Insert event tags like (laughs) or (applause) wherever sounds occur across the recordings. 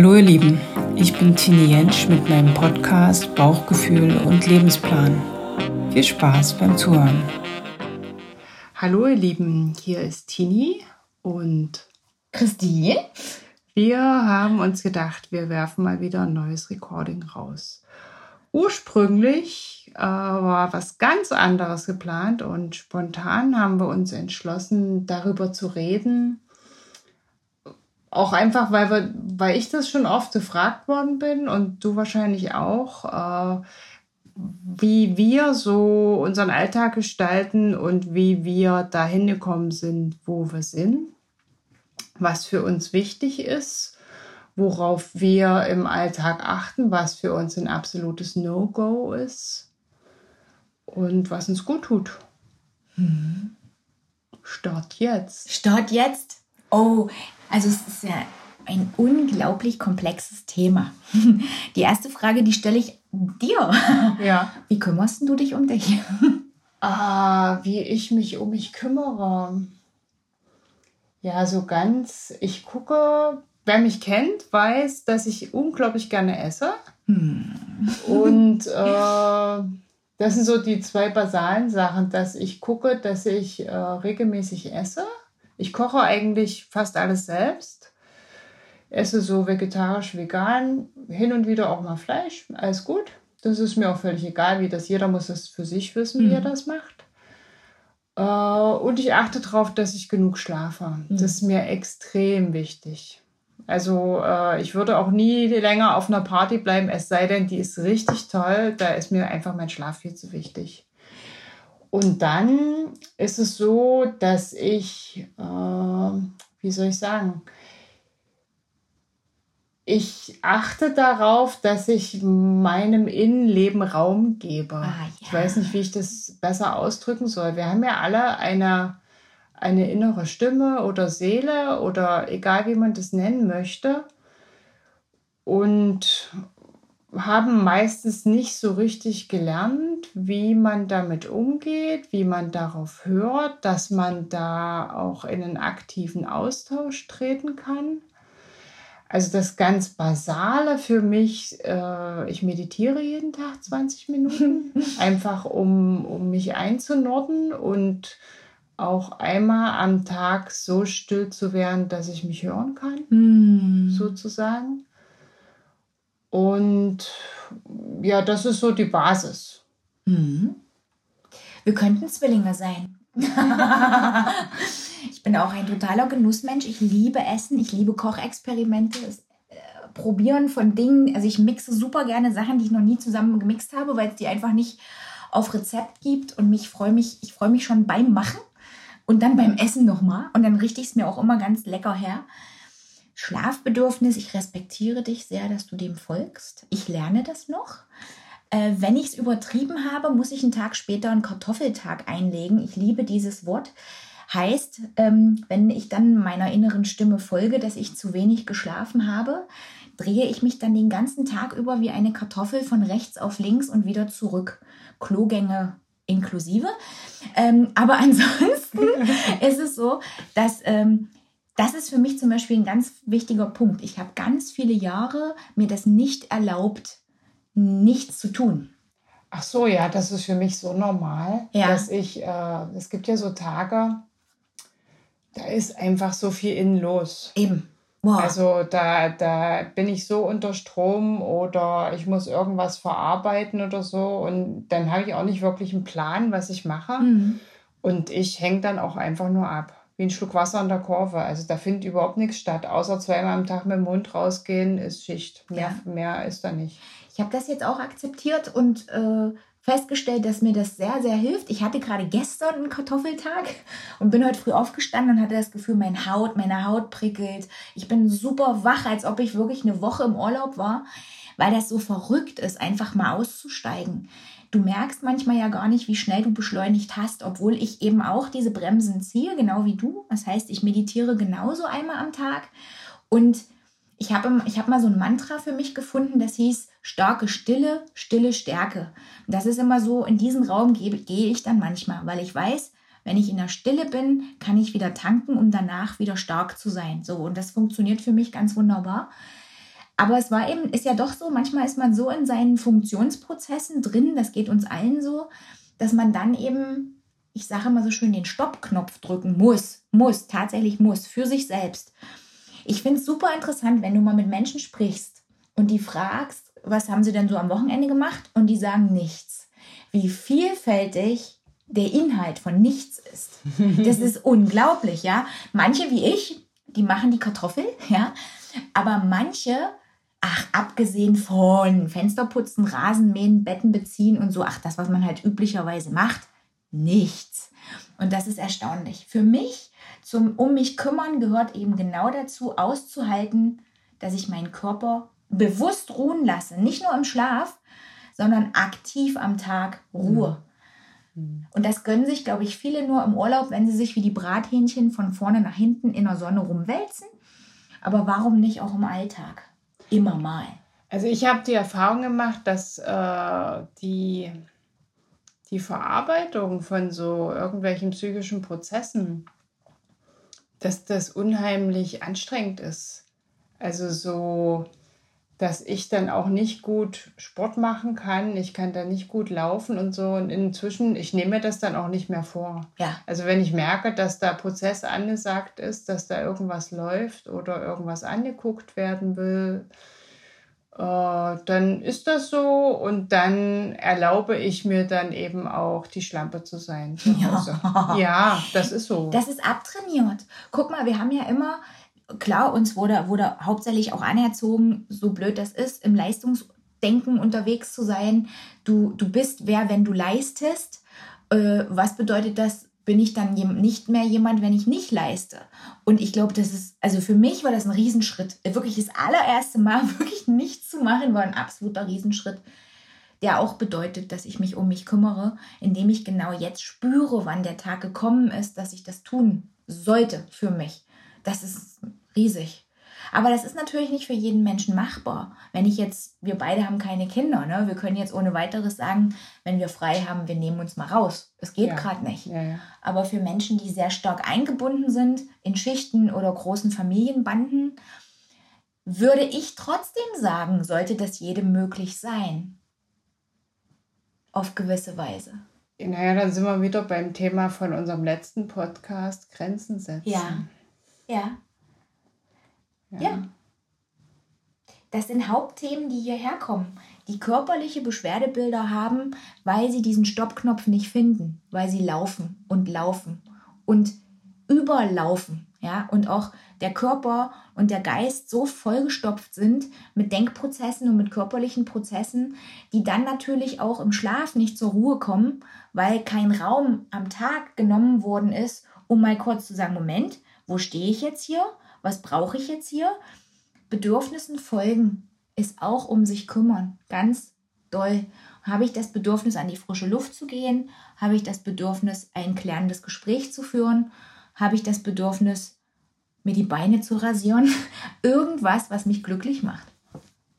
Hallo ihr Lieben, ich bin Tini Jentsch mit meinem Podcast Bauchgefühl und Lebensplan. Viel Spaß beim Zuhören. Hallo ihr Lieben, hier ist Tini und Christine. Wir haben uns gedacht, wir werfen mal wieder ein neues Recording raus. Ursprünglich äh, war was ganz anderes geplant und spontan haben wir uns entschlossen, darüber zu reden, auch einfach, weil, wir, weil ich das schon oft gefragt worden bin und du wahrscheinlich auch, äh, wie wir so unseren Alltag gestalten und wie wir dahin gekommen sind, wo wir sind, was für uns wichtig ist, worauf wir im Alltag achten, was für uns ein absolutes No-Go ist und was uns gut tut. Mhm. Start jetzt. Start jetzt. Oh, also es ist ja ein unglaublich komplexes Thema. (laughs) Die erste Frage, die stelle ich dir. Ja. Wie kümmerst du dich um dich? Ah, wie ich mich um mich kümmere. Ja, so ganz. Ich gucke, wer mich kennt, weiß, dass ich unglaublich gerne esse. Hm. Und äh, das sind so die zwei basalen Sachen, dass ich gucke, dass ich äh, regelmäßig esse. Ich koche eigentlich fast alles selbst. Esse so vegetarisch, vegan, hin und wieder auch mal Fleisch, alles gut. Das ist mir auch völlig egal, wie das. Jeder muss das für sich wissen, wie er das macht. Äh, und ich achte darauf, dass ich genug schlafe. Das ist mir extrem wichtig. Also äh, ich würde auch nie länger auf einer Party bleiben, es sei denn, die ist richtig toll. Da ist mir einfach mein Schlaf viel zu wichtig. Und dann ist es so, dass ich, äh, wie soll ich sagen, ich achte darauf, dass ich meinem Innenleben Raum gebe. Ah, ja. Ich weiß nicht, wie ich das besser ausdrücken soll. Wir haben ja alle eine, eine innere Stimme oder Seele oder egal wie man das nennen möchte. Und haben meistens nicht so richtig gelernt, wie man damit umgeht, wie man darauf hört, dass man da auch in einen aktiven Austausch treten kann. Also das ganz Basale für mich, äh, ich meditiere jeden Tag 20 Minuten, (laughs) einfach um, um mich einzunorden und auch einmal am Tag so still zu werden, dass ich mich hören kann, Hm. sozusagen. Und ja, das ist so die Basis. Mhm. Wir könnten Zwillinge sein. (laughs) ich bin auch ein totaler Genussmensch. Ich liebe Essen, ich liebe Kochexperimente, das äh, Probieren von Dingen. Also ich mixe super gerne Sachen, die ich noch nie zusammen gemixt habe, weil es die einfach nicht auf Rezept gibt. Und mich freue mich, ich freue mich schon beim Machen und dann beim Essen nochmal. Und dann richte ich es mir auch immer ganz lecker her. Schlafbedürfnis, ich respektiere dich sehr, dass du dem folgst. Ich lerne das noch. Äh, wenn ich es übertrieben habe, muss ich einen Tag später einen Kartoffeltag einlegen. Ich liebe dieses Wort. Heißt, ähm, wenn ich dann meiner inneren Stimme folge, dass ich zu wenig geschlafen habe, drehe ich mich dann den ganzen Tag über wie eine Kartoffel von rechts auf links und wieder zurück. Klogänge inklusive. Ähm, aber (laughs) ansonsten ist es so, dass ähm, das ist für mich zum Beispiel ein ganz wichtiger Punkt. Ich habe ganz viele Jahre mir das nicht erlaubt, nichts zu tun. Ach so, ja, das ist für mich so normal, Ja. dass ich, äh, es gibt ja so Tage, da ist einfach so viel innen los. Eben. Wow. Also da, da bin ich so unter Strom oder ich muss irgendwas verarbeiten oder so und dann habe ich auch nicht wirklich einen Plan, was ich mache. Mhm. Und ich hänge dann auch einfach nur ab. Wie ein Schluck Wasser an der Kurve. Also da findet überhaupt nichts statt. Außer zweimal am Tag mit dem Mund rausgehen ist Schicht. Mehr, mehr ist da nicht. Ich habe das jetzt auch akzeptiert und äh, festgestellt, dass mir das sehr, sehr hilft. Ich hatte gerade gestern einen Kartoffeltag und bin heute früh aufgestanden und hatte das Gefühl, mein Haut, meine Haut prickelt. Ich bin super wach, als ob ich wirklich eine Woche im Urlaub war, weil das so verrückt ist, einfach mal auszusteigen. Du merkst manchmal ja gar nicht, wie schnell du beschleunigt hast, obwohl ich eben auch diese Bremsen ziehe, genau wie du. Das heißt, ich meditiere genauso einmal am Tag und ich habe ich hab mal so ein Mantra für mich gefunden, das hieß starke Stille, stille Stärke. Und das ist immer so, in diesen Raum gehe, gehe ich dann manchmal, weil ich weiß, wenn ich in der Stille bin, kann ich wieder tanken, um danach wieder stark zu sein. So, und das funktioniert für mich ganz wunderbar. Aber es war eben, ist ja doch so, manchmal ist man so in seinen Funktionsprozessen drin, das geht uns allen so, dass man dann eben, ich sage immer so schön, den Stoppknopf drücken muss, muss, tatsächlich muss, für sich selbst. Ich finde es super interessant, wenn du mal mit Menschen sprichst und die fragst, was haben sie denn so am Wochenende gemacht? Und die sagen nichts. Wie vielfältig der Inhalt von nichts ist. Das ist (laughs) unglaublich, ja. Manche wie ich, die machen die Kartoffel, ja. Aber manche Ach, abgesehen von Fensterputzen, Rasenmähen, Betten beziehen und so, ach, das, was man halt üblicherweise macht, nichts. Und das ist erstaunlich. Für mich, zum um mich kümmern, gehört eben genau dazu, auszuhalten, dass ich meinen Körper bewusst ruhen lasse. Nicht nur im Schlaf, sondern aktiv am Tag Ruhe. Mhm. Und das gönnen sich, glaube ich, viele nur im Urlaub, wenn sie sich wie die Brathähnchen von vorne nach hinten in der Sonne rumwälzen. Aber warum nicht auch im Alltag? Immer mal. Also ich habe die Erfahrung gemacht, dass äh, die, die Verarbeitung von so irgendwelchen psychischen Prozessen, dass das unheimlich anstrengend ist. Also so dass ich dann auch nicht gut Sport machen kann. Ich kann da nicht gut laufen und so. Und inzwischen, ich nehme mir das dann auch nicht mehr vor. Ja. Also wenn ich merke, dass da Prozess angesagt ist, dass da irgendwas läuft oder irgendwas angeguckt werden will, äh, dann ist das so und dann erlaube ich mir dann eben auch die Schlampe zu sein. Zu ja. ja, das ist so. Das ist abtrainiert. Guck mal, wir haben ja immer klar, uns wurde, wurde hauptsächlich auch anerzogen, so blöd das ist, im Leistungsdenken unterwegs zu sein. Du, du bist wer, wenn du leistest. Äh, was bedeutet das? Bin ich dann nicht mehr jemand, wenn ich nicht leiste? Und ich glaube, das ist, also für mich war das ein Riesenschritt. Wirklich das allererste Mal (laughs) wirklich nichts zu machen, war ein absoluter Riesenschritt der auch bedeutet, dass ich mich um mich kümmere, indem ich genau jetzt spüre, wann der Tag gekommen ist, dass ich das tun sollte für mich. Das ist riesig. Aber das ist natürlich nicht für jeden Menschen machbar. Wenn ich jetzt, wir beide haben keine Kinder, ne? Wir können jetzt ohne weiteres sagen, wenn wir frei haben, wir nehmen uns mal raus. Es geht ja. gerade nicht. Ja, ja. Aber für Menschen, die sehr stark eingebunden sind in Schichten oder großen Familienbanden, würde ich trotzdem sagen, sollte das jedem möglich sein. Auf gewisse Weise. Naja, dann sind wir wieder beim Thema von unserem letzten Podcast, Grenzen setzen. Ja. Ja. Ja. Das sind Hauptthemen, die hierher kommen, die körperliche Beschwerdebilder haben, weil sie diesen Stoppknopf nicht finden, weil sie laufen und laufen und überlaufen, ja, und auch der Körper und der Geist so vollgestopft sind mit Denkprozessen und mit körperlichen Prozessen, die dann natürlich auch im Schlaf nicht zur Ruhe kommen, weil kein Raum am Tag genommen worden ist, um mal kurz zu sagen, Moment, wo stehe ich jetzt hier? Was brauche ich jetzt hier? Bedürfnissen folgen ist auch um sich kümmern. Ganz doll. Habe ich das Bedürfnis, an die frische Luft zu gehen? Habe ich das Bedürfnis, ein klärendes Gespräch zu führen? Habe ich das Bedürfnis, mir die Beine zu rasieren? (laughs) Irgendwas, was mich glücklich macht.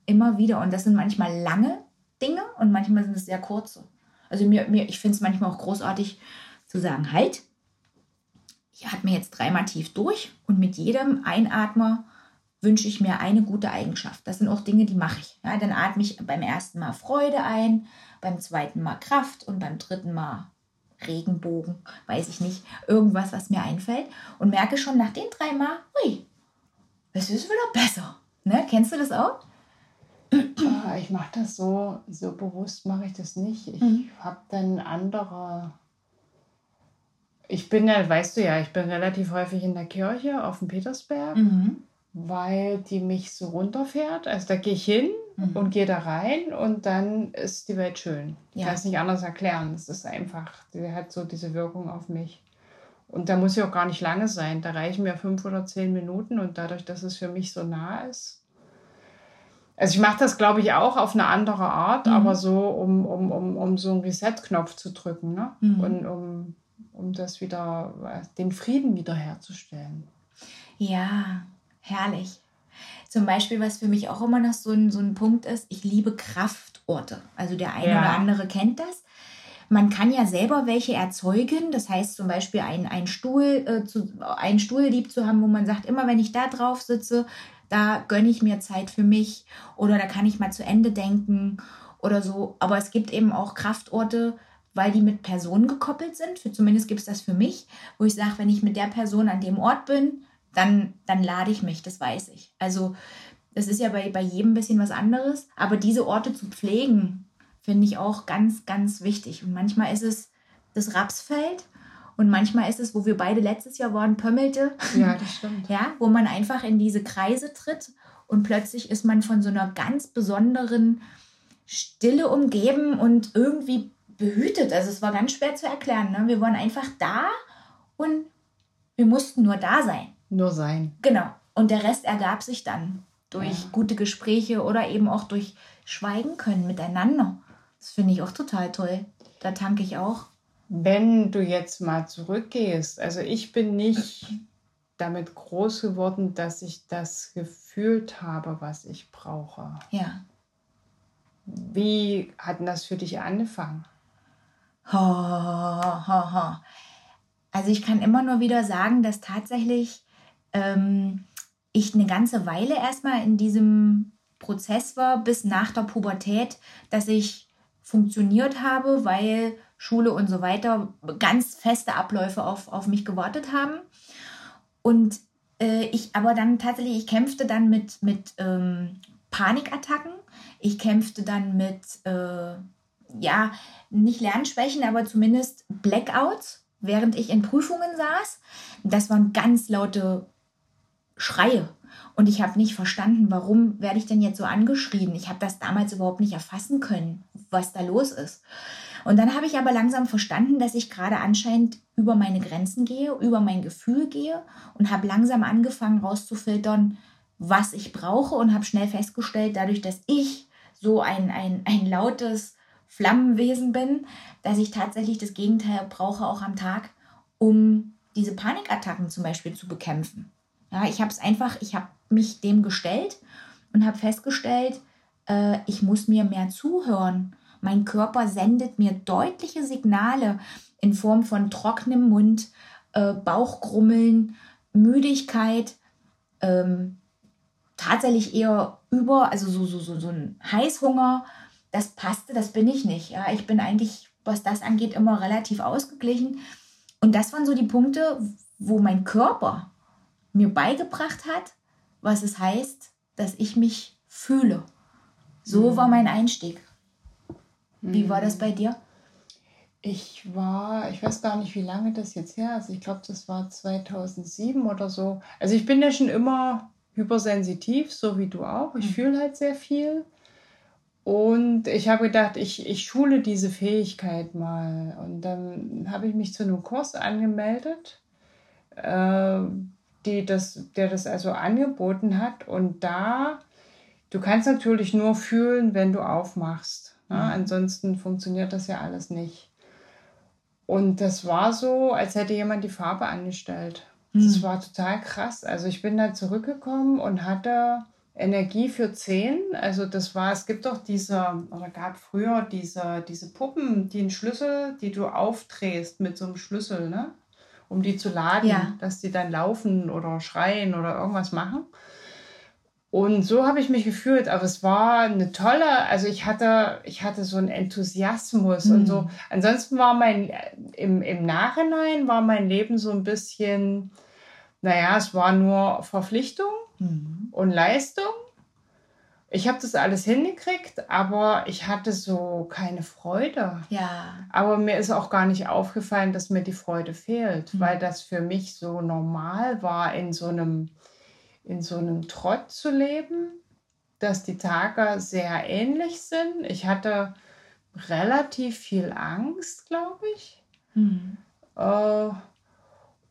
Immer wieder. Und das sind manchmal lange Dinge und manchmal sind es sehr kurze. Also mir, mir, ich finde es manchmal auch großartig zu sagen, halt, atme jetzt dreimal tief durch und mit jedem Einatmer wünsche ich mir eine gute Eigenschaft. Das sind auch Dinge, die mache ich. Ja, dann atme ich beim ersten Mal Freude ein, beim zweiten Mal Kraft und beim dritten Mal Regenbogen, weiß ich nicht, irgendwas, was mir einfällt und merke schon nach den drei Mal, hui, es ist wieder besser. Ne? Kennst du das auch? Ah, ich mache das so, so bewusst mache ich das nicht. Ich mhm. habe dann andere ich bin ja, weißt du ja, ich bin relativ häufig in der Kirche auf dem Petersberg, mhm. weil die mich so runterfährt. Also da gehe ich hin mhm. und gehe da rein und dann ist die Welt schön. Ich kann es nicht anders erklären. Es ist einfach, die hat so diese Wirkung auf mich. Und da muss ich auch gar nicht lange sein. Da reichen mir fünf oder zehn Minuten und dadurch, dass es für mich so nah ist. Also ich mache das, glaube ich, auch auf eine andere Art, mhm. aber so, um, um, um, um so einen Reset-Knopf zu drücken. Ne? Mhm. Und um um das wieder, den Frieden wiederherzustellen. Ja, herrlich. Zum Beispiel, was für mich auch immer noch so ein, so ein Punkt ist, ich liebe Kraftorte. Also der eine ja. oder andere kennt das. Man kann ja selber welche erzeugen. Das heißt zum Beispiel einen, einen, Stuhl, äh, zu, einen Stuhl lieb zu haben, wo man sagt, immer wenn ich da drauf sitze, da gönne ich mir Zeit für mich oder da kann ich mal zu Ende denken oder so. Aber es gibt eben auch Kraftorte, weil die mit Personen gekoppelt sind. Für, zumindest gibt es das für mich, wo ich sage, wenn ich mit der Person an dem Ort bin, dann, dann lade ich mich, das weiß ich. Also das ist ja bei, bei jedem ein bisschen was anderes, aber diese Orte zu pflegen, finde ich auch ganz, ganz wichtig. Und manchmal ist es das Rapsfeld und manchmal ist es, wo wir beide letztes Jahr waren, Pömmelte. Ja, das (laughs) stimmt. ja, wo man einfach in diese Kreise tritt und plötzlich ist man von so einer ganz besonderen Stille umgeben und irgendwie behütet. Also es war ganz schwer zu erklären. Ne? Wir waren einfach da und wir mussten nur da sein. Nur sein. Genau. Und der Rest ergab sich dann durch ja. gute Gespräche oder eben auch durch Schweigen können miteinander. Das finde ich auch total toll. Da tanke ich auch. Wenn du jetzt mal zurückgehst, also ich bin nicht damit groß geworden, dass ich das gefühlt habe, was ich brauche. Ja. Wie hat denn das für dich angefangen? Also ich kann immer nur wieder sagen, dass tatsächlich ähm, ich eine ganze Weile erstmal in diesem Prozess war, bis nach der Pubertät, dass ich funktioniert habe, weil Schule und so weiter ganz feste Abläufe auf, auf mich gewartet haben. Und äh, ich aber dann tatsächlich, ich kämpfte dann mit, mit ähm, Panikattacken. Ich kämpfte dann mit, äh, ja, nicht Lernschwächen, aber zumindest Blackouts, während ich in Prüfungen saß. Das waren ganz laute Schreie. Und ich habe nicht verstanden, warum werde ich denn jetzt so angeschrien. Ich habe das damals überhaupt nicht erfassen können, was da los ist. Und dann habe ich aber langsam verstanden, dass ich gerade anscheinend über meine Grenzen gehe, über mein Gefühl gehe und habe langsam angefangen rauszufiltern, was ich brauche und habe schnell festgestellt, dadurch, dass ich so ein, ein, ein lautes Flammenwesen bin, dass ich tatsächlich das Gegenteil brauche auch am Tag, um diese Panikattacken zum Beispiel zu bekämpfen. Ja, ich habe es einfach, ich habe mich dem gestellt und habe festgestellt, äh, ich muss mir mehr zuhören. Mein Körper sendet mir deutliche Signale in Form von trockenem Mund, äh, Bauchgrummeln, Müdigkeit, ähm, tatsächlich eher über, also so, so, so, so ein Heißhunger. Das passte, das bin ich nicht. Ja, ich bin eigentlich, was das angeht, immer relativ ausgeglichen. Und das waren so die Punkte, wo mein Körper mir beigebracht hat, was es heißt, dass ich mich fühle. So mhm. war mein Einstieg. Wie war das bei dir? Ich war, ich weiß gar nicht, wie lange das jetzt her ist. Ich glaube, das war 2007 oder so. Also ich bin ja schon immer hypersensitiv, so wie du auch. Ich mhm. fühle halt sehr viel. Und ich habe gedacht, ich, ich schule diese Fähigkeit mal. Und dann habe ich mich zu einem Kurs angemeldet. Äh, die das, der das also angeboten hat. Und da, du kannst natürlich nur fühlen, wenn du aufmachst. Ne? Mhm. Ansonsten funktioniert das ja alles nicht. Und das war so, als hätte jemand die Farbe angestellt. Mhm. Das war total krass. Also ich bin da zurückgekommen und hatte Energie für zehn. Also das war, es gibt doch diese, oder gab früher diese, diese Puppen, die einen Schlüssel, die du aufdrehst mit so einem Schlüssel, ne? um die zu laden, ja. dass die dann laufen oder schreien oder irgendwas machen. Und so habe ich mich gefühlt, aber es war eine tolle, also ich hatte, ich hatte so einen Enthusiasmus mhm. und so. Mhm. Ansonsten war mein, im, im Nachhinein war mein Leben so ein bisschen, naja, es war nur Verpflichtung mhm. und Leistung ich habe das alles hingekriegt, aber ich hatte so keine Freude. Ja. Aber mir ist auch gar nicht aufgefallen, dass mir die Freude fehlt, mhm. weil das für mich so normal war, in so einem, in so einem Trott zu leben, dass die Tage sehr ähnlich sind. Ich hatte relativ viel Angst, glaube ich. Mhm. Äh,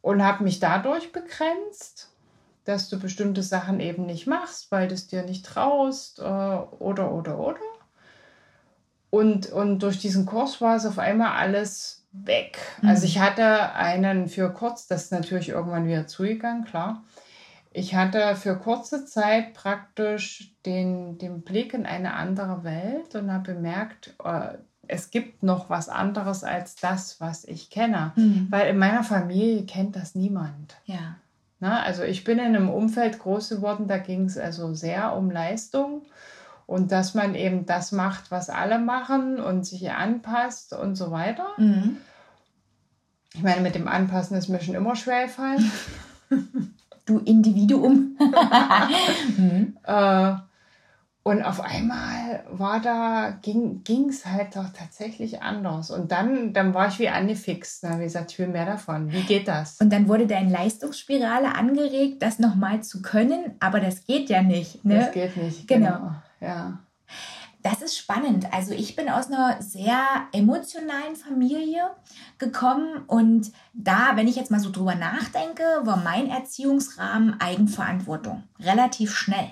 und habe mich dadurch begrenzt dass du bestimmte Sachen eben nicht machst, weil du es dir nicht traust äh, oder, oder, oder. Und, und durch diesen Kurs war es auf einmal alles weg. Mhm. Also ich hatte einen für kurz, das ist natürlich irgendwann wieder zugegangen, klar. Ich hatte für kurze Zeit praktisch den, den Blick in eine andere Welt und habe bemerkt, äh, es gibt noch was anderes als das, was ich kenne. Mhm. Weil in meiner Familie kennt das niemand. Ja. Na, also ich bin in einem Umfeld groß geworden, da ging es also sehr um Leistung und dass man eben das macht, was alle machen und sich anpasst und so weiter. Mhm. Ich meine, mit dem Anpassen ist mir schon immer schwer gefallen. (laughs) Du Individuum. (laughs) mhm. Äh, und auf einmal war da, ging es halt doch tatsächlich anders. Und dann, dann war ich wie angefixt. Habe ich gesagt, ich will mehr davon. Wie geht das? Und dann wurde deine Leistungsspirale angeregt, das nochmal zu können, aber das geht ja nicht. Ne? Das geht nicht. Genau. genau. Ja. Das ist spannend. Also ich bin aus einer sehr emotionalen Familie gekommen und da, wenn ich jetzt mal so drüber nachdenke, war mein Erziehungsrahmen Eigenverantwortung. Relativ schnell.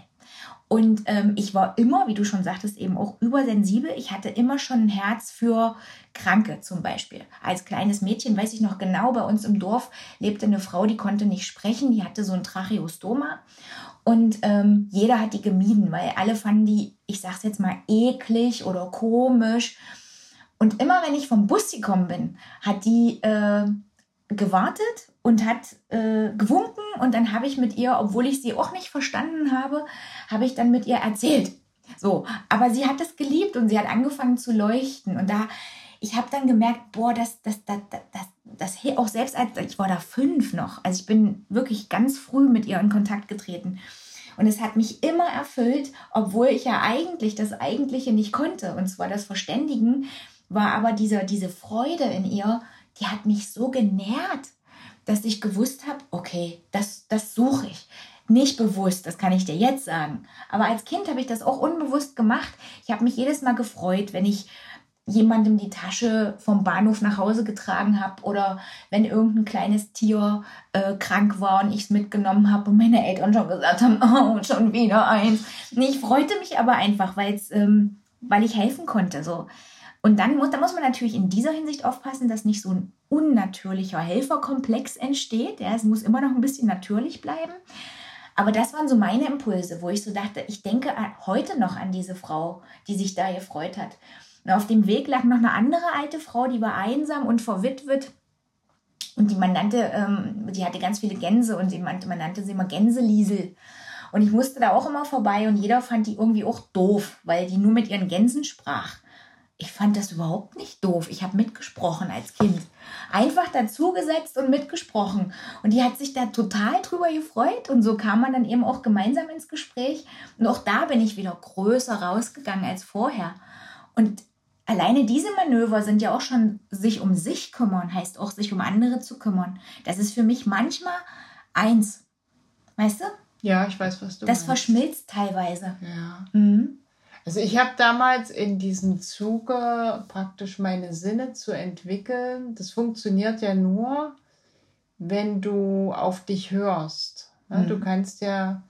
Und ähm, ich war immer, wie du schon sagtest, eben auch übersensibel. Ich hatte immer schon ein Herz für Kranke zum Beispiel. Als kleines Mädchen weiß ich noch genau, bei uns im Dorf lebte eine Frau, die konnte nicht sprechen, die hatte so ein Tracheostoma. Und ähm, jeder hat die gemieden, weil alle fanden die, ich sag's jetzt mal, eklig oder komisch. Und immer wenn ich vom Bus gekommen bin, hat die äh, gewartet und hat äh, gewunken und dann habe ich mit ihr, obwohl ich sie auch nicht verstanden habe, habe ich dann mit ihr erzählt. So, aber sie hat das geliebt und sie hat angefangen zu leuchten und da ich habe dann gemerkt, boah, das das das das das auch selbst als ich war da fünf noch, also ich bin wirklich ganz früh mit ihr in Kontakt getreten. Und es hat mich immer erfüllt, obwohl ich ja eigentlich das Eigentliche nicht konnte. Und zwar das Verständigen, war aber diese, diese Freude in ihr, die hat mich so genährt, dass ich gewusst habe, okay, das, das suche ich. Nicht bewusst, das kann ich dir jetzt sagen. Aber als Kind habe ich das auch unbewusst gemacht. Ich habe mich jedes Mal gefreut, wenn ich jemandem die Tasche vom Bahnhof nach Hause getragen habe oder wenn irgendein kleines Tier äh, krank war und ich es mitgenommen habe und meine Eltern schon gesagt haben, (laughs) oh, schon wieder eins. Ich freute mich aber einfach, ähm, weil ich helfen konnte. So. Und dann muss, da muss man natürlich in dieser Hinsicht aufpassen, dass nicht so ein unnatürlicher Helferkomplex entsteht. Ja, es muss immer noch ein bisschen natürlich bleiben. Aber das waren so meine Impulse, wo ich so dachte, ich denke heute noch an diese Frau, die sich da gefreut hat. Und auf dem Weg lag noch eine andere alte Frau, die war einsam und verwitwet. Und die man nannte, ähm, die hatte ganz viele Gänse und sie meinte, man nannte sie immer Gänseliesel. Und ich musste da auch immer vorbei und jeder fand die irgendwie auch doof, weil die nur mit ihren Gänsen sprach ich fand das überhaupt nicht doof. Ich habe mitgesprochen als Kind. Einfach dazugesetzt und mitgesprochen. Und die hat sich da total drüber gefreut. Und so kam man dann eben auch gemeinsam ins Gespräch. Und auch da bin ich wieder größer rausgegangen als vorher. Und alleine diese Manöver sind ja auch schon sich um sich kümmern, heißt auch sich um andere zu kümmern. Das ist für mich manchmal eins. Weißt du? Ja, ich weiß, was du das meinst. Das verschmilzt teilweise. Ja. Mhm. Also ich habe damals in diesem Zuge praktisch meine Sinne zu entwickeln. Das funktioniert ja nur, wenn du auf dich hörst. Ja, mhm. Du kannst ja,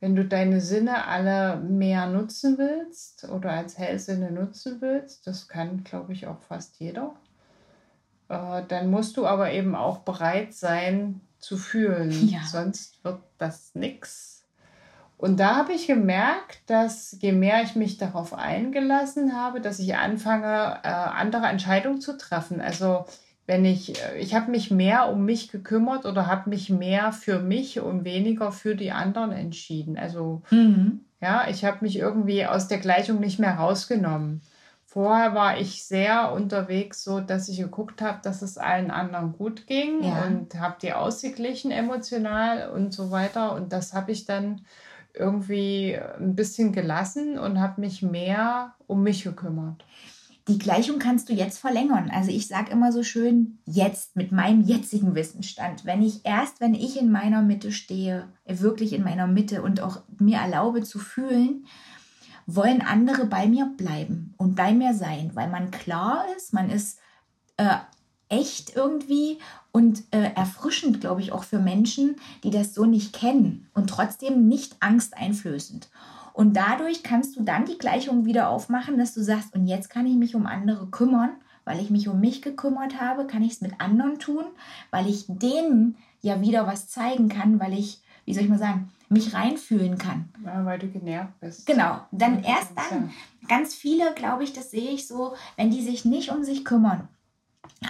wenn du deine Sinne alle mehr nutzen willst oder als Hellsinne nutzen willst, das kann, glaube ich, auch fast jeder, äh, dann musst du aber eben auch bereit sein zu fühlen. Ja. Sonst wird das nichts und da habe ich gemerkt, dass je mehr ich mich darauf eingelassen habe, dass ich anfange, äh, andere Entscheidungen zu treffen. Also wenn ich, äh, ich habe mich mehr um mich gekümmert oder habe mich mehr für mich und weniger für die anderen entschieden. Also mhm. ja, ich habe mich irgendwie aus der Gleichung nicht mehr rausgenommen. Vorher war ich sehr unterwegs, so dass ich geguckt habe, dass es allen anderen gut ging ja. und habe die ausgeglichen emotional und so weiter. Und das habe ich dann irgendwie ein bisschen gelassen und habe mich mehr um mich gekümmert. Die Gleichung kannst du jetzt verlängern. Also ich sage immer so schön, jetzt mit meinem jetzigen Wissensstand, wenn ich erst, wenn ich in meiner Mitte stehe, wirklich in meiner Mitte und auch mir erlaube zu fühlen, wollen andere bei mir bleiben und bei mir sein, weil man klar ist, man ist äh, echt irgendwie und äh, erfrischend, glaube ich, auch für Menschen, die das so nicht kennen und trotzdem nicht angsteinflößend. Und dadurch kannst du dann die Gleichung wieder aufmachen, dass du sagst, und jetzt kann ich mich um andere kümmern, weil ich mich um mich gekümmert habe, kann ich es mit anderen tun, weil ich denen ja wieder was zeigen kann, weil ich, wie soll ich mal sagen, mich reinfühlen kann. Ja, weil du genervt bist. Genau, dann erst dann. Ganz viele, glaube ich, das sehe ich so, wenn die sich nicht um sich kümmern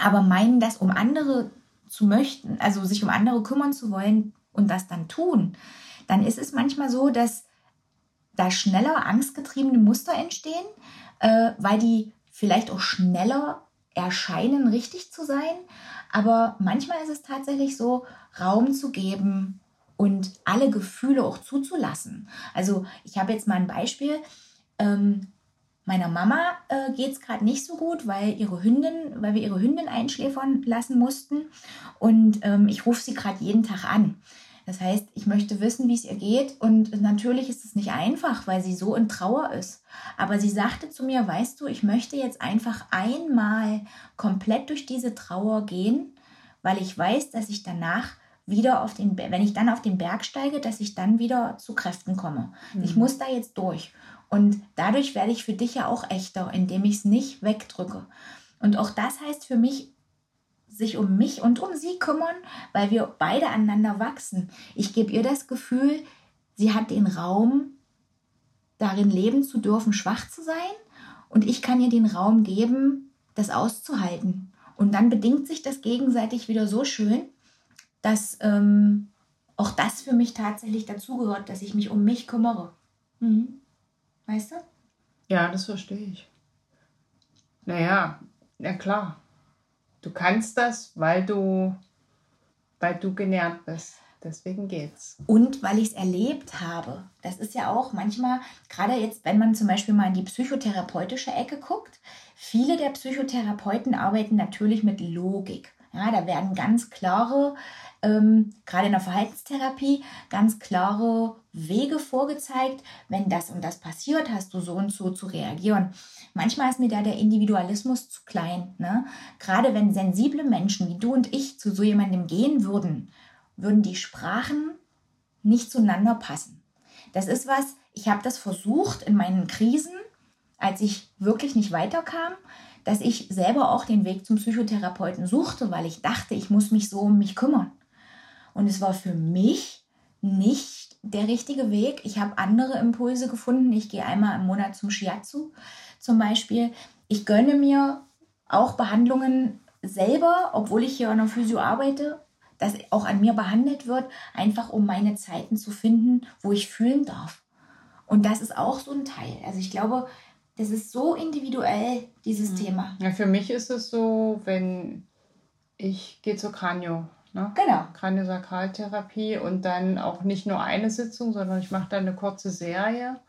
aber meinen das, um andere zu möchten, also sich um andere kümmern zu wollen und das dann tun, dann ist es manchmal so, dass da schneller angstgetriebene Muster entstehen, äh, weil die vielleicht auch schneller erscheinen, richtig zu sein. Aber manchmal ist es tatsächlich so, Raum zu geben und alle Gefühle auch zuzulassen. Also ich habe jetzt mal ein Beispiel. Ähm, meiner Mama äh, geht es gerade nicht so gut, weil ihre Hündin, weil wir ihre Hündin einschläfern lassen mussten. Und ähm, ich rufe sie gerade jeden Tag an. Das heißt, ich möchte wissen, wie es ihr geht. Und natürlich ist es nicht einfach, weil sie so in Trauer ist. Aber sie sagte zu mir, weißt du, ich möchte jetzt einfach einmal komplett durch diese Trauer gehen, weil ich weiß, dass ich danach wieder auf den, wenn ich dann auf den Berg steige, dass ich dann wieder zu Kräften komme. Mhm. Ich muss da jetzt durch. Und dadurch werde ich für dich ja auch echter, indem ich es nicht wegdrücke. Und auch das heißt für mich, sich um mich und um sie kümmern, weil wir beide aneinander wachsen. Ich gebe ihr das Gefühl, sie hat den Raum, darin leben zu dürfen, schwach zu sein. Und ich kann ihr den Raum geben, das auszuhalten. Und dann bedingt sich das gegenseitig wieder so schön, dass ähm, auch das für mich tatsächlich dazugehört, dass ich mich um mich kümmere. Mhm. Weißt du? Ja, das verstehe ich. Naja, ja klar. Du kannst das, weil du, weil du genährt bist. Deswegen geht's. Und weil ich es erlebt habe. Das ist ja auch manchmal, gerade jetzt, wenn man zum Beispiel mal in die psychotherapeutische Ecke guckt, viele der Psychotherapeuten arbeiten natürlich mit Logik. Ja, da werden ganz klare, ähm, gerade in der Verhaltenstherapie, ganz klare Wege vorgezeigt. Wenn das und das passiert, hast du so und so zu reagieren. Manchmal ist mir da der Individualismus zu klein. Ne? Gerade wenn sensible Menschen wie du und ich zu so jemandem gehen würden, würden die Sprachen nicht zueinander passen. Das ist was, ich habe das versucht in meinen Krisen, als ich wirklich nicht weiterkam, dass ich selber auch den Weg zum Psychotherapeuten suchte, weil ich dachte, ich muss mich so um mich kümmern. Und es war für mich nicht der richtige Weg. Ich habe andere Impulse gefunden. Ich gehe einmal im Monat zum Shiatsu zum Beispiel. Ich gönne mir auch Behandlungen selber, obwohl ich hier an der Physio arbeite, dass auch an mir behandelt wird, einfach um meine Zeiten zu finden, wo ich fühlen darf. Und das ist auch so ein Teil. Also ich glaube, das ist so individuell, dieses mhm. Thema. Ja, für mich ist es so, wenn ich gehe zur Kranio. Ne? Genau. Kraniosakraltherapie und dann auch nicht nur eine Sitzung, sondern ich mache dann eine kurze Serie.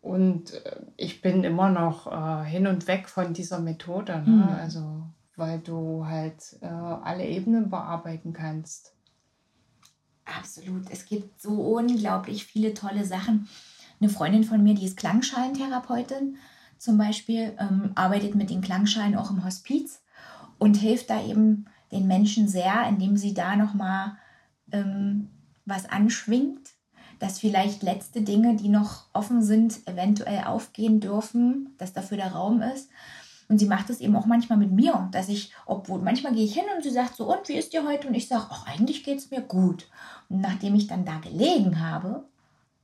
Und äh, ich bin immer noch äh, hin und weg von dieser Methode. Ne? Mhm. Also, weil du halt äh, alle Ebenen bearbeiten kannst. Absolut. Es gibt so unglaublich viele tolle Sachen. Eine Freundin von mir, die ist Klangschalentherapeutin zum Beispiel, ähm, arbeitet mit den Klangschalen auch im Hospiz und hilft da eben den Menschen sehr, indem sie da nochmal ähm, was anschwingt dass vielleicht letzte Dinge, die noch offen sind, eventuell aufgehen dürfen, dass dafür der Raum ist. Und sie macht es eben auch manchmal mit mir, dass ich, obwohl manchmal gehe ich hin und sie sagt so, und wie ist dir heute? Und ich sage, ach, eigentlich geht es mir gut. Und nachdem ich dann da gelegen habe,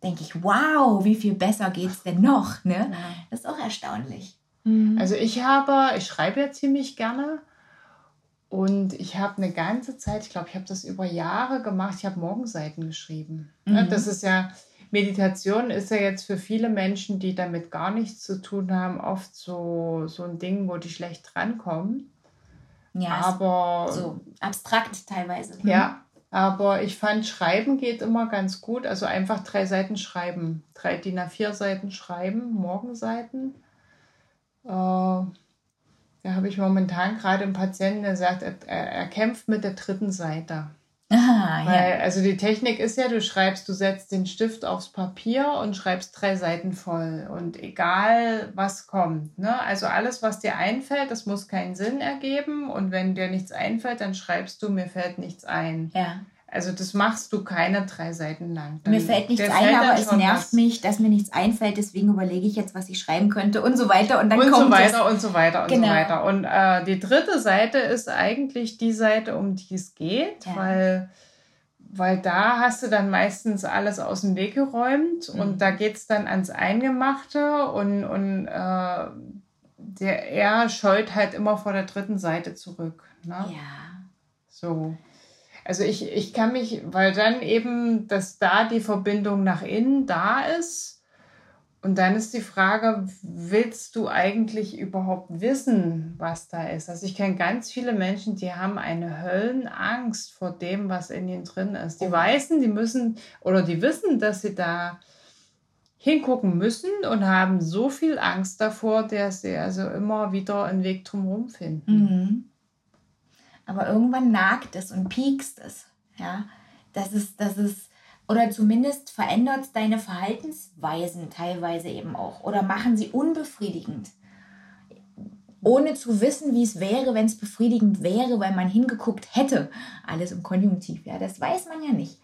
denke ich, wow, wie viel besser geht es denn noch? Ne? Ja. Das ist auch erstaunlich. Mhm. Also ich habe, ich schreibe ja ziemlich gerne und ich habe eine ganze Zeit, ich glaube, ich habe das über Jahre gemacht, ich habe Morgenseiten geschrieben. Mhm. Das ist ja, Meditation ist ja jetzt für viele Menschen, die damit gar nichts zu tun haben, oft so, so ein Ding, wo die schlecht drankommen. Ja, aber so abstrakt teilweise. Mhm. Ja, aber ich fand, Schreiben geht immer ganz gut. Also einfach drei Seiten schreiben. Drei DIN A4 Seiten schreiben, Morgenseiten. Äh, da habe ich momentan gerade einen Patienten, der sagt, er, er kämpft mit der dritten Seite. Aha, Weil, ja. Also die Technik ist ja, du schreibst, du setzt den Stift aufs Papier und schreibst drei Seiten voll. Und egal, was kommt. Ne? Also alles, was dir einfällt, das muss keinen Sinn ergeben. Und wenn dir nichts einfällt, dann schreibst du, mir fällt nichts ein. Ja. Also das machst du keine drei Seiten lang. Dann, mir fällt nichts ein, aber es nervt was. mich, dass mir nichts einfällt. Deswegen überlege ich jetzt, was ich schreiben könnte und so weiter. Und dann und kommt so weiter das. und so weiter und genau. so weiter. Und äh, die dritte Seite ist eigentlich die Seite, um die es geht, ja. weil, weil da hast du dann meistens alles aus dem Weg geräumt mhm. und da geht es dann ans Eingemachte und, und äh, der, er scheut halt immer vor der dritten Seite zurück. Ne? Ja. So. Also ich, ich kann mich, weil dann eben, dass da die Verbindung nach innen da ist. Und dann ist die Frage, willst du eigentlich überhaupt wissen, was da ist? Also ich kenne ganz viele Menschen, die haben eine Höllenangst vor dem, was in ihnen drin ist. Die oh. weißen, die müssen oder die wissen, dass sie da hingucken müssen und haben so viel Angst davor, dass sie also immer wieder einen Weg drumherum finden. Mhm. Aber irgendwann nagt es und piekst es. Ja, das ist, das ist, oder zumindest verändert deine Verhaltensweisen teilweise eben auch oder machen sie unbefriedigend. Ohne zu wissen, wie es wäre, wenn es befriedigend wäre, weil man hingeguckt hätte. Alles im Konjunktiv, ja, das weiß man ja nicht.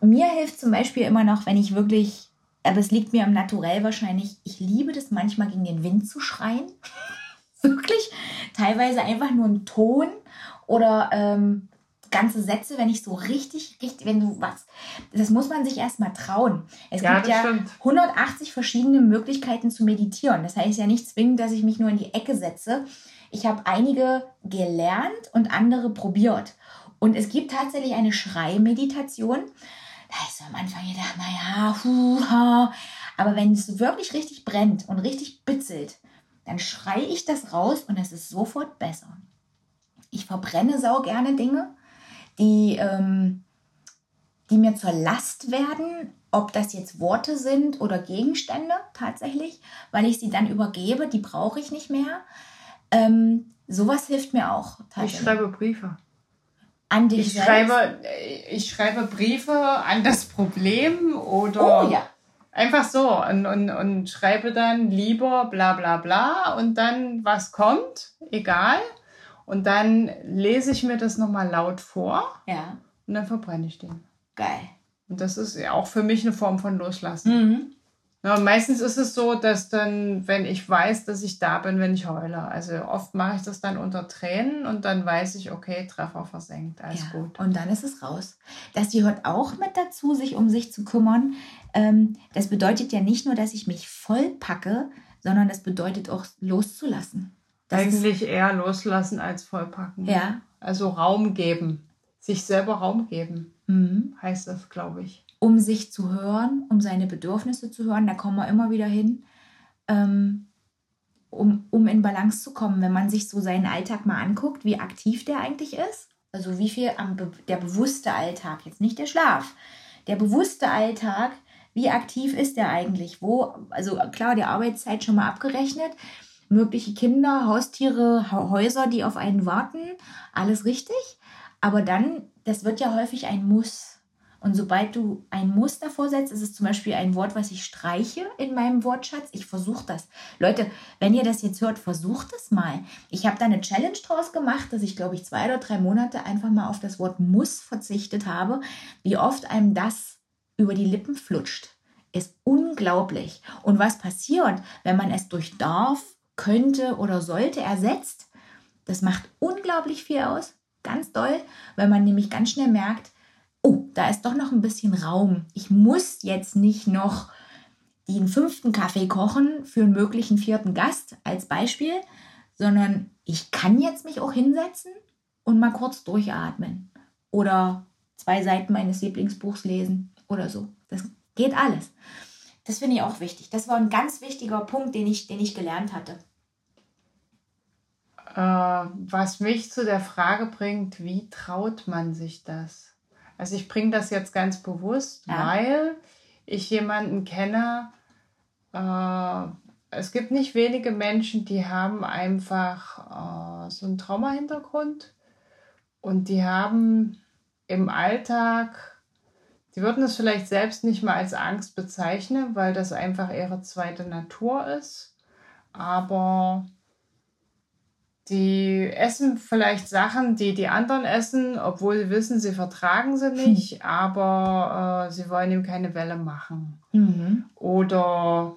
Mir hilft zum Beispiel immer noch, wenn ich wirklich aber es liegt mir am Naturell wahrscheinlich. Ich liebe das manchmal gegen den Wind zu schreien. (laughs) Wirklich. Teilweise einfach nur ein Ton oder ähm, ganze Sätze, wenn ich so richtig, richtig, wenn du was. Das muss man sich erstmal trauen. Es ja, gibt ja stimmt. 180 verschiedene Möglichkeiten zu meditieren. Das heißt ja nicht zwingend, dass ich mich nur in die Ecke setze. Ich habe einige gelernt und andere probiert. Und es gibt tatsächlich eine Schreimeditation. Da ist am Anfang gedacht, naja. Aber wenn es wirklich richtig brennt und richtig bitzelt, dann schreie ich das raus und es ist sofort besser. Ich verbrenne sau gerne Dinge, die, ähm, die mir zur Last werden, ob das jetzt Worte sind oder Gegenstände tatsächlich, weil ich sie dann übergebe, die brauche ich nicht mehr. Ähm, sowas hilft mir auch. Ich schreibe Briefe an dich ich selbst? Schreibe, ich schreibe Briefe an das Problem oder oh, ja. Einfach so und, und, und schreibe dann lieber bla bla bla und dann was kommt, egal. Und dann lese ich mir das nochmal laut vor ja. und dann verbrenne ich den. Geil. Und das ist ja auch für mich eine Form von Loslassen. Mhm. Ja, meistens ist es so, dass dann, wenn ich weiß, dass ich da bin, wenn ich heule. Also oft mache ich das dann unter Tränen und dann weiß ich, okay, Treffer versenkt, alles ja, gut. Und dann ist es raus. Das gehört auch mit dazu, sich um sich zu kümmern. Ähm, das bedeutet ja nicht nur, dass ich mich voll packe, sondern das bedeutet auch loszulassen. Das Eigentlich eher loslassen als vollpacken. Ja. Also Raum geben. Sich selber Raum geben, mhm. heißt das, glaube ich um sich zu hören, um seine Bedürfnisse zu hören. Da kommen wir immer wieder hin, ähm, um, um in Balance zu kommen. Wenn man sich so seinen Alltag mal anguckt, wie aktiv der eigentlich ist, also wie viel am Be der bewusste Alltag, jetzt nicht der Schlaf, der bewusste Alltag, wie aktiv ist der eigentlich? Wo, also klar, die Arbeitszeit schon mal abgerechnet, mögliche Kinder, Haustiere, Häuser, die auf einen warten, alles richtig. Aber dann, das wird ja häufig ein Muss. Und sobald du ein Muster vorsetzt, ist es zum Beispiel ein Wort, was ich streiche in meinem Wortschatz. Ich versuche das. Leute, wenn ihr das jetzt hört, versucht es mal. Ich habe da eine Challenge draus gemacht, dass ich, glaube ich, zwei oder drei Monate einfach mal auf das Wort muss verzichtet habe. Wie oft einem das über die Lippen flutscht, ist unglaublich. Und was passiert, wenn man es durch darf, könnte oder sollte ersetzt? Das macht unglaublich viel aus. Ganz doll, weil man nämlich ganz schnell merkt, oh, da ist doch noch ein bisschen Raum. Ich muss jetzt nicht noch den fünften Kaffee kochen für einen möglichen vierten Gast als Beispiel, sondern ich kann jetzt mich auch hinsetzen und mal kurz durchatmen oder zwei Seiten meines Lieblingsbuchs lesen oder so. Das geht alles. Das finde ich auch wichtig. Das war ein ganz wichtiger Punkt, den ich, den ich gelernt hatte. Äh, was mich zu der Frage bringt, wie traut man sich das? Also ich bringe das jetzt ganz bewusst, ja. weil ich jemanden kenne, äh, es gibt nicht wenige Menschen, die haben einfach äh, so einen Trauma-Hintergrund und die haben im Alltag, die würden es vielleicht selbst nicht mal als Angst bezeichnen, weil das einfach ihre zweite Natur ist. Aber die essen vielleicht Sachen, die die anderen essen, obwohl sie wissen, sie vertragen sie nicht, hm. aber äh, sie wollen ihm keine Welle machen. Mhm. Oder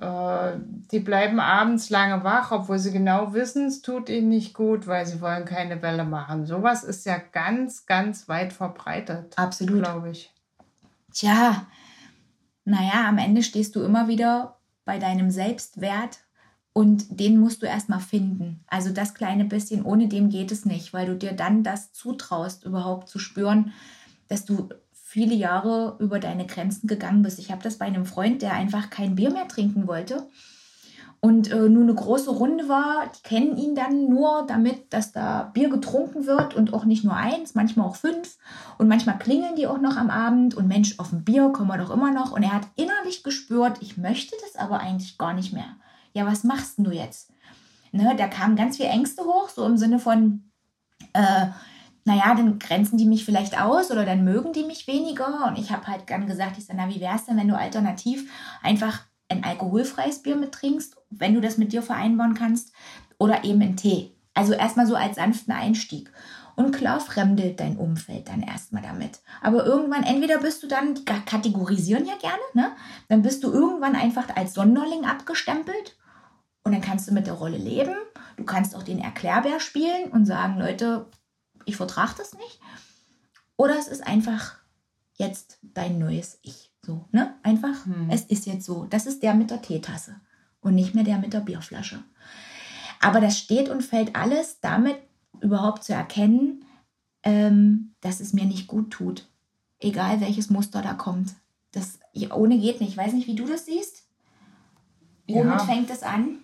die bleiben abends lange wach, obwohl sie genau wissen, es tut ihnen nicht gut, weil sie wollen keine Welle machen. Sowas ist ja ganz, ganz weit verbreitet. Absolut. Glaube ich. Tja, naja, am Ende stehst du immer wieder bei deinem Selbstwert Und den musst du erstmal finden. Also das kleine bisschen, ohne dem geht es nicht, weil du dir dann das zutraust, überhaupt zu spüren, dass du viele Jahre über deine Grenzen gegangen bist. Ich habe das bei einem Freund, der einfach kein Bier mehr trinken wollte und äh, nur eine große Runde war. Die kennen ihn dann nur damit, dass da Bier getrunken wird und auch nicht nur eins, manchmal auch fünf. Und manchmal klingeln die auch noch am Abend und Mensch, auf ein Bier kommen wir doch immer noch. Und er hat innerlich gespürt, ich möchte das aber eigentlich gar nicht mehr ja, was machst du jetzt? Ne, da kamen ganz viele Ängste hoch, so im Sinne von, äh, naja, dann grenzen die mich vielleicht aus oder dann mögen die mich weniger. Und ich habe halt gern gesagt, ich sage, na, wie wäre es denn, wenn du alternativ einfach ein alkoholfreies Bier mittrinkst, wenn du das mit dir vereinbaren kannst, oder eben einen Tee. Also erstmal so als sanften Einstieg. Und klar fremdelt dein Umfeld dann erstmal damit. Aber irgendwann, entweder bist du dann, die kategorisieren ja gerne, ne? Dann bist du irgendwann einfach als Sonderling abgestempelt und dann kannst du mit der Rolle leben. Du kannst auch den Erklärbär spielen und sagen, Leute, ich vertrage das nicht. Oder es ist einfach jetzt dein neues Ich. So, ne? Einfach, hm. es ist jetzt so. Das ist der mit der Teetasse und nicht mehr der mit der Bierflasche. Aber das steht und fällt alles damit überhaupt zu erkennen, ähm, dass es mir nicht gut tut. Egal welches Muster da kommt. Das ohne geht nicht. Ich weiß nicht, wie du das siehst. Womit ja. fängt es an?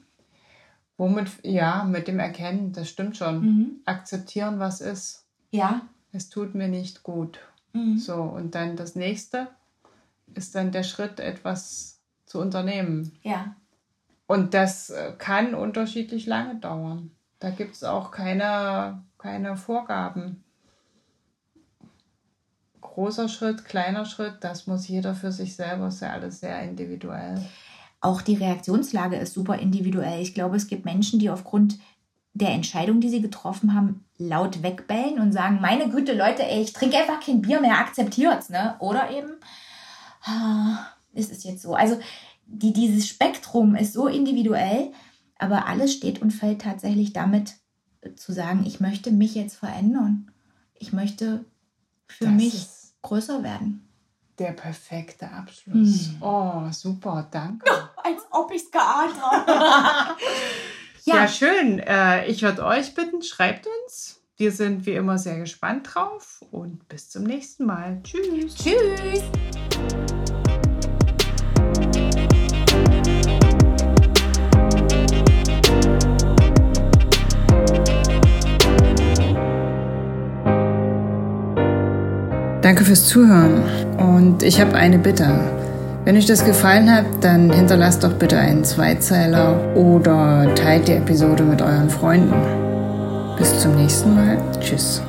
Womit, ja, mit dem Erkennen, das stimmt schon. Mhm. Akzeptieren, was ist. Ja. Es tut mir nicht gut. Mhm. So, und dann das nächste ist dann der Schritt, etwas zu unternehmen. Ja. Und das äh, kann unterschiedlich lange dauern. Da gibt es auch keine, keine Vorgaben. Großer Schritt, kleiner Schritt, das muss jeder für sich selber, ist ja alles sehr individuell. Auch die Reaktionslage ist super individuell. Ich glaube, es gibt Menschen, die aufgrund der Entscheidung, die sie getroffen haben, laut wegbellen und sagen, meine Güte, Leute, ey, ich trinke einfach kein Bier mehr, akzeptiert's, ne? Oder eben, ah, ist es jetzt so. Also die, dieses Spektrum ist so individuell, aber alles steht und fällt tatsächlich damit zu sagen, ich möchte mich jetzt verändern. Ich möchte für das mich größer werden. Der perfekte Abschluss. Hm. Oh, super, danke. Als ob ich es geahnt habe. (laughs) ja. ja, schön. Äh, ich würde euch bitten, schreibt uns. Wir sind wie immer sehr gespannt drauf und bis zum nächsten Mal. Tschüss. Tschüss. Danke fürs Zuhören und ich habe eine Bitte. Wenn euch das gefallen hat, dann hinterlasst doch bitte einen Zweizeiler oder teilt die Episode mit euren Freunden. Bis zum nächsten Mal. Tschüss.